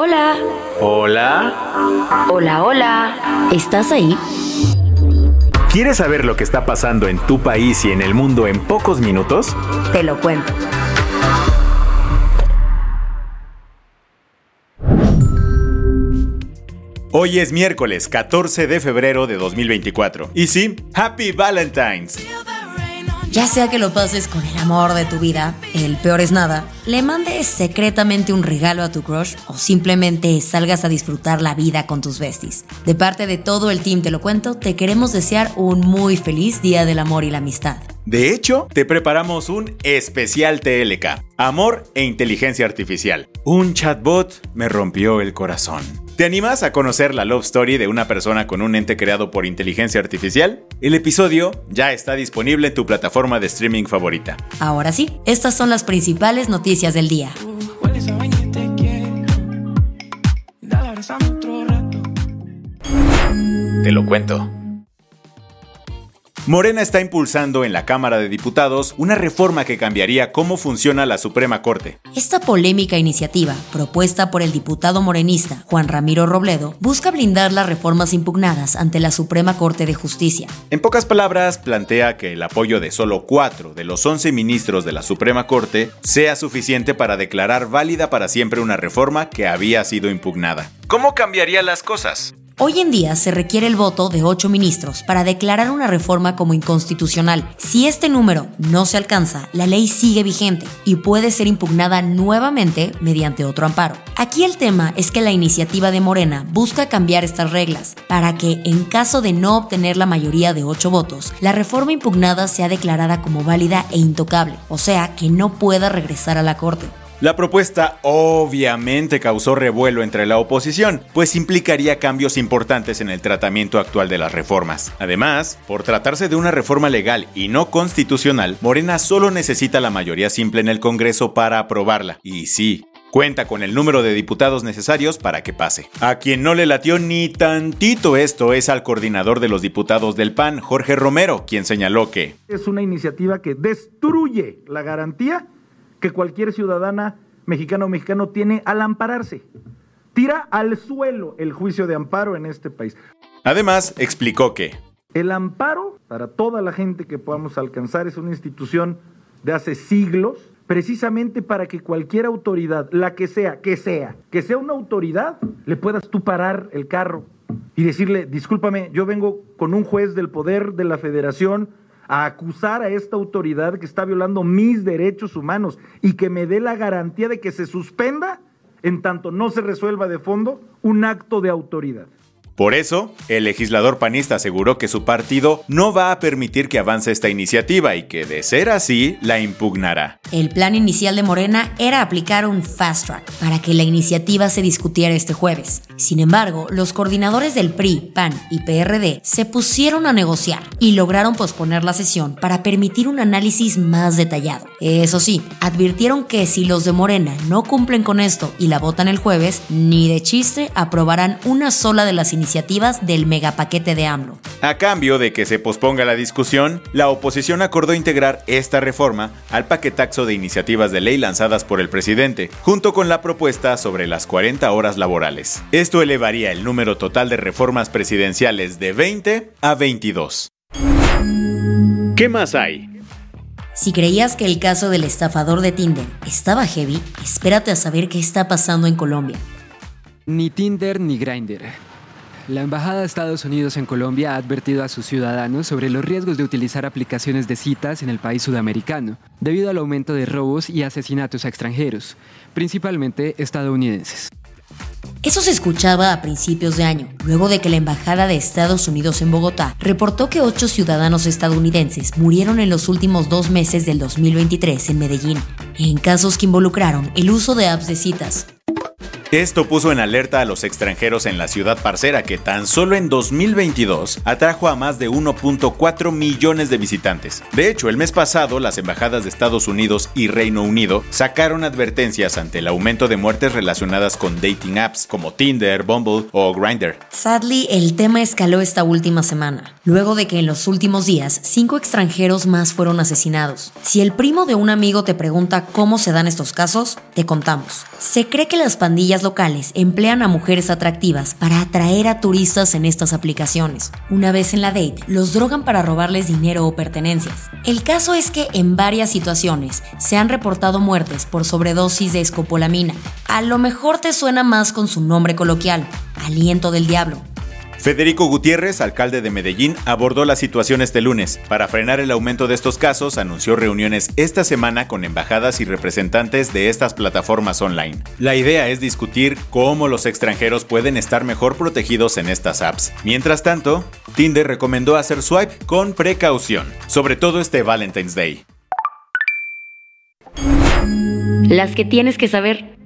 Hola. Hola. Hola, hola. ¿Estás ahí? ¿Quieres saber lo que está pasando en tu país y en el mundo en pocos minutos? Te lo cuento. Hoy es miércoles 14 de febrero de 2024. Y sí, Happy Valentine's. Ya sea que lo pases con el amor de tu vida, el peor es nada, le mandes secretamente un regalo a tu crush o simplemente salgas a disfrutar la vida con tus besties. De parte de todo el team Te lo cuento, te queremos desear un muy feliz Día del Amor y la Amistad. De hecho, te preparamos un especial TLK, Amor e Inteligencia Artificial. Un chatbot me rompió el corazón. ¿Te animas a conocer la love story de una persona con un ente creado por inteligencia artificial? El episodio ya está disponible en tu plataforma de streaming favorita. Ahora sí, estas son las principales noticias del día. Te lo cuento. Morena está impulsando en la Cámara de Diputados una reforma que cambiaría cómo funciona la Suprema Corte. Esta polémica iniciativa, propuesta por el diputado morenista Juan Ramiro Robledo, busca blindar las reformas impugnadas ante la Suprema Corte de Justicia. En pocas palabras, plantea que el apoyo de solo cuatro de los 11 ministros de la Suprema Corte sea suficiente para declarar válida para siempre una reforma que había sido impugnada. ¿Cómo cambiaría las cosas? Hoy en día se requiere el voto de ocho ministros para declarar una reforma como inconstitucional. Si este número no se alcanza, la ley sigue vigente y puede ser impugnada nuevamente mediante otro amparo. Aquí el tema es que la iniciativa de Morena busca cambiar estas reglas para que, en caso de no obtener la mayoría de ocho votos, la reforma impugnada sea declarada como válida e intocable, o sea, que no pueda regresar a la Corte. La propuesta obviamente causó revuelo entre la oposición, pues implicaría cambios importantes en el tratamiento actual de las reformas. Además, por tratarse de una reforma legal y no constitucional, Morena solo necesita la mayoría simple en el Congreso para aprobarla. Y sí, Cuenta con el número de diputados necesarios para que pase. A quien no le latió ni tantito esto es al coordinador de los diputados del PAN, Jorge Romero, quien señaló que es una iniciativa que destruye la garantía que cualquier ciudadana mexicana o mexicano tiene al ampararse. Tira al suelo el juicio de amparo en este país. Además, explicó que el amparo para toda la gente que podamos alcanzar es una institución de hace siglos, precisamente para que cualquier autoridad, la que sea, que sea, que sea una autoridad, le puedas tú parar el carro y decirle, discúlpame, yo vengo con un juez del poder de la federación a acusar a esta autoridad que está violando mis derechos humanos y que me dé la garantía de que se suspenda en tanto no se resuelva de fondo un acto de autoridad. Por eso, el legislador panista aseguró que su partido no va a permitir que avance esta iniciativa y que, de ser así, la impugnará. El plan inicial de Morena era aplicar un fast track para que la iniciativa se discutiera este jueves. Sin embargo, los coordinadores del PRI, PAN y PRD se pusieron a negociar y lograron posponer la sesión para permitir un análisis más detallado. Eso sí, advirtieron que si los de Morena no cumplen con esto y la votan el jueves, ni de chiste aprobarán una sola de las iniciativas iniciativas del megapaquete de AMLO. A cambio de que se posponga la discusión, la oposición acordó integrar esta reforma al paquetaxo de iniciativas de ley lanzadas por el presidente, junto con la propuesta sobre las 40 horas laborales. Esto elevaría el número total de reformas presidenciales de 20 a 22. ¿Qué más hay? Si creías que el caso del estafador de Tinder estaba heavy, espérate a saber qué está pasando en Colombia. Ni Tinder ni Grindr. La Embajada de Estados Unidos en Colombia ha advertido a sus ciudadanos sobre los riesgos de utilizar aplicaciones de citas en el país sudamericano, debido al aumento de robos y asesinatos a extranjeros, principalmente estadounidenses. Eso se escuchaba a principios de año, luego de que la Embajada de Estados Unidos en Bogotá reportó que ocho ciudadanos estadounidenses murieron en los últimos dos meses del 2023 en Medellín, en casos que involucraron el uso de apps de citas, esto puso en alerta a los extranjeros en la ciudad parcera que tan solo en 2022 atrajo a más de 1.4 millones de visitantes. De hecho, el mes pasado las embajadas de Estados Unidos y Reino Unido sacaron advertencias ante el aumento de muertes relacionadas con dating apps como Tinder, Bumble o Grindr. Sadly, el tema escaló esta última semana, luego de que en los últimos días cinco extranjeros más fueron asesinados. Si el primo de un amigo te pregunta cómo se dan estos casos, te contamos. Se cree que las pandillas locales emplean a mujeres atractivas para atraer a turistas en estas aplicaciones. Una vez en la date, los drogan para robarles dinero o pertenencias. El caso es que en varias situaciones se han reportado muertes por sobredosis de escopolamina. A lo mejor te suena más con su nombre coloquial, aliento del diablo. Federico Gutiérrez, alcalde de Medellín, abordó la situación este lunes. Para frenar el aumento de estos casos, anunció reuniones esta semana con embajadas y representantes de estas plataformas online. La idea es discutir cómo los extranjeros pueden estar mejor protegidos en estas apps. Mientras tanto, Tinder recomendó hacer swipe con precaución, sobre todo este Valentine's Day. Las que tienes que saber.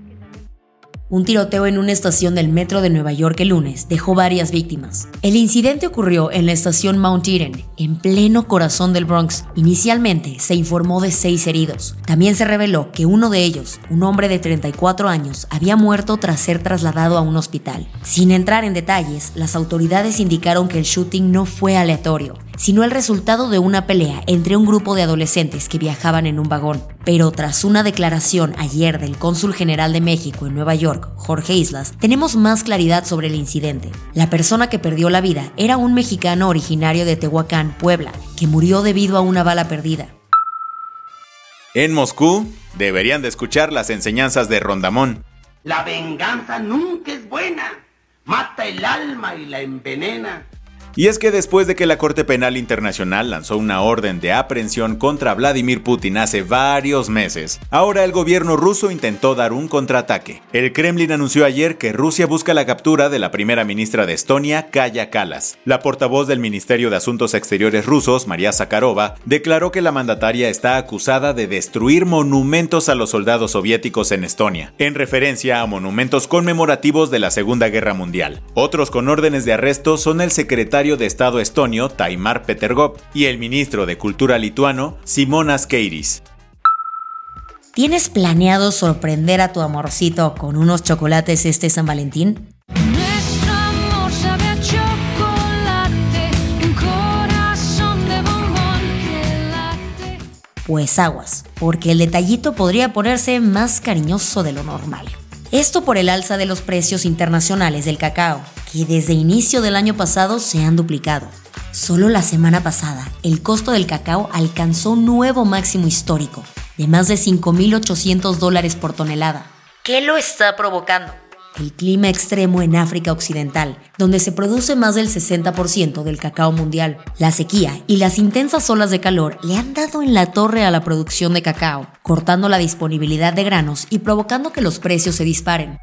Un tiroteo en una estación del metro de Nueva York el lunes dejó varias víctimas. El incidente ocurrió en la estación Mount Eden, en pleno corazón del Bronx. Inicialmente se informó de seis heridos. También se reveló que uno de ellos, un hombre de 34 años, había muerto tras ser trasladado a un hospital. Sin entrar en detalles, las autoridades indicaron que el shooting no fue aleatorio sino el resultado de una pelea entre un grupo de adolescentes que viajaban en un vagón. Pero tras una declaración ayer del cónsul general de México en Nueva York, Jorge Islas, tenemos más claridad sobre el incidente. La persona que perdió la vida era un mexicano originario de Tehuacán, Puebla, que murió debido a una bala perdida. En Moscú, deberían de escuchar las enseñanzas de Rondamón. La venganza nunca es buena. Mata el alma y la envenena. Y es que después de que la Corte Penal Internacional lanzó una orden de aprehensión contra Vladimir Putin hace varios meses, ahora el gobierno ruso intentó dar un contraataque. El Kremlin anunció ayer que Rusia busca la captura de la primera ministra de Estonia, Kaya Kalas. La portavoz del Ministerio de Asuntos Exteriores rusos, María Zakharova, declaró que la mandataria está acusada de destruir monumentos a los soldados soviéticos en Estonia, en referencia a monumentos conmemorativos de la Segunda Guerra Mundial. Otros con órdenes de arresto son el secretario de Estado estonio Taimar Petergop y el ministro de Cultura lituano Simonas Keiris. ¿Tienes planeado sorprender a tu amorcito con unos chocolates este San Valentín? Pues aguas, porque el detallito podría ponerse más cariñoso de lo normal. Esto por el alza de los precios internacionales del cacao, que desde inicio del año pasado se han duplicado. Solo la semana pasada, el costo del cacao alcanzó un nuevo máximo histórico, de más de 5.800 dólares por tonelada. ¿Qué lo está provocando? el clima extremo en África Occidental, donde se produce más del 60% del cacao mundial. La sequía y las intensas olas de calor le han dado en la torre a la producción de cacao, cortando la disponibilidad de granos y provocando que los precios se disparen.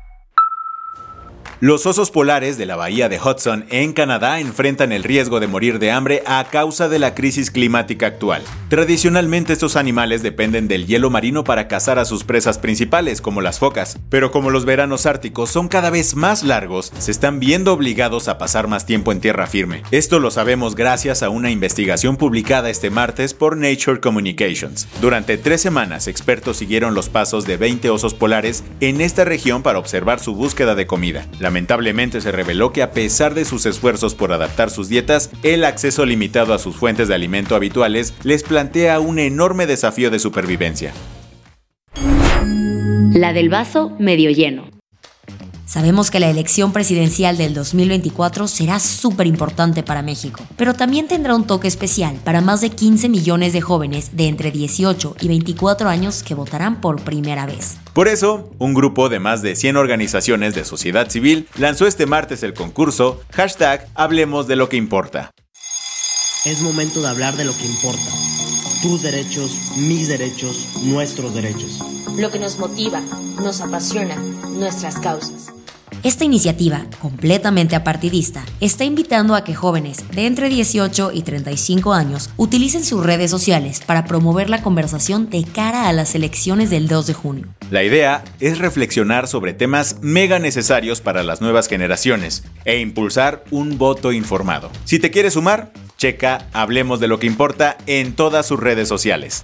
Los osos polares de la bahía de Hudson en Canadá enfrentan el riesgo de morir de hambre a causa de la crisis climática actual. Tradicionalmente estos animales dependen del hielo marino para cazar a sus presas principales, como las focas, pero como los veranos árticos son cada vez más largos, se están viendo obligados a pasar más tiempo en tierra firme. Esto lo sabemos gracias a una investigación publicada este martes por Nature Communications. Durante tres semanas, expertos siguieron los pasos de 20 osos polares en esta región para observar su búsqueda de comida. Lamentablemente se reveló que a pesar de sus esfuerzos por adaptar sus dietas, el acceso limitado a sus fuentes de alimento habituales les plantea un enorme desafío de supervivencia. La del vaso medio lleno. Sabemos que la elección presidencial del 2024 será súper importante para México, pero también tendrá un toque especial para más de 15 millones de jóvenes de entre 18 y 24 años que votarán por primera vez. Por eso, un grupo de más de 100 organizaciones de sociedad civil lanzó este martes el concurso hashtag Hablemos de lo que importa. Es momento de hablar de lo que importa. Tus derechos, mis derechos, nuestros derechos. Lo que nos motiva, nos apasiona, nuestras causas. Esta iniciativa, completamente apartidista, está invitando a que jóvenes de entre 18 y 35 años utilicen sus redes sociales para promover la conversación de cara a las elecciones del 2 de junio. La idea es reflexionar sobre temas mega necesarios para las nuevas generaciones e impulsar un voto informado. Si te quieres sumar, checa Hablemos de lo que importa en todas sus redes sociales.